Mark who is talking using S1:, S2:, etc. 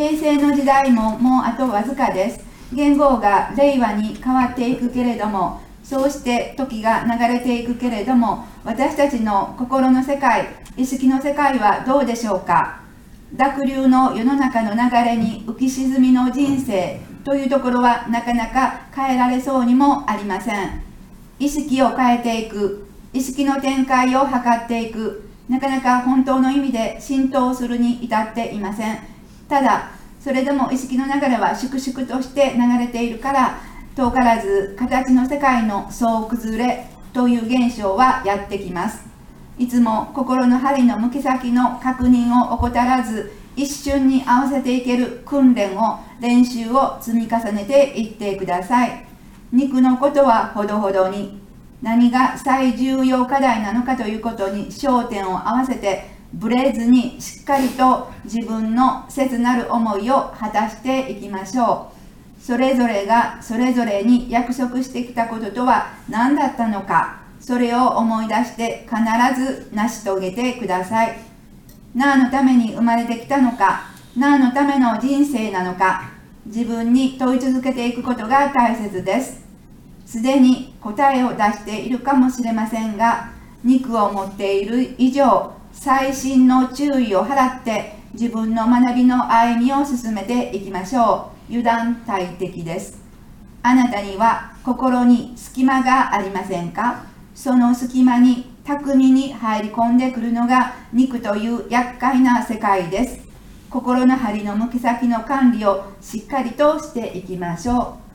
S1: 平成の時代ももうあとわずかです。言語が令和に変わっていくけれどもそうして時が流れていくけれども私たちの心の世界意識の世界はどうでしょうか。濁流の世の中の流れに浮き沈みの人生というところはなかなか変えられそうにもありません。意識を変えていく意識の展開を図っていくなかなか本当の意味で浸透するに至っていません。ただそれでも意識の流れは粛々として流れているから遠からず形の世界の総崩れという現象はやってきます。いつも心の針の向き先の確認を怠らず一瞬に合わせていける訓練を練習を積み重ねていってください。肉のことはほどほどに何が最重要課題なのかということに焦点を合わせてブレずにしっかりと自分の切なる思いを果たしていきましょう。それぞれがそれぞれに約束してきたこととは何だったのか。それを思い出して必ず成し遂げてください。何のために生まれてきたのか。何のための人生なのか。自分に問い続けていくことが大切です。すでに答えを出しているかもしれませんが肉を持っている以上細心の注意を払って自分の学びの歩みを進めていきましょう。油断大敵です。あなたには心に隙間がありませんか？その隙間に巧みに入り込んでくるのが肉という厄介な世界です。心の針の向き先の管理をしっかりとしていきましょう。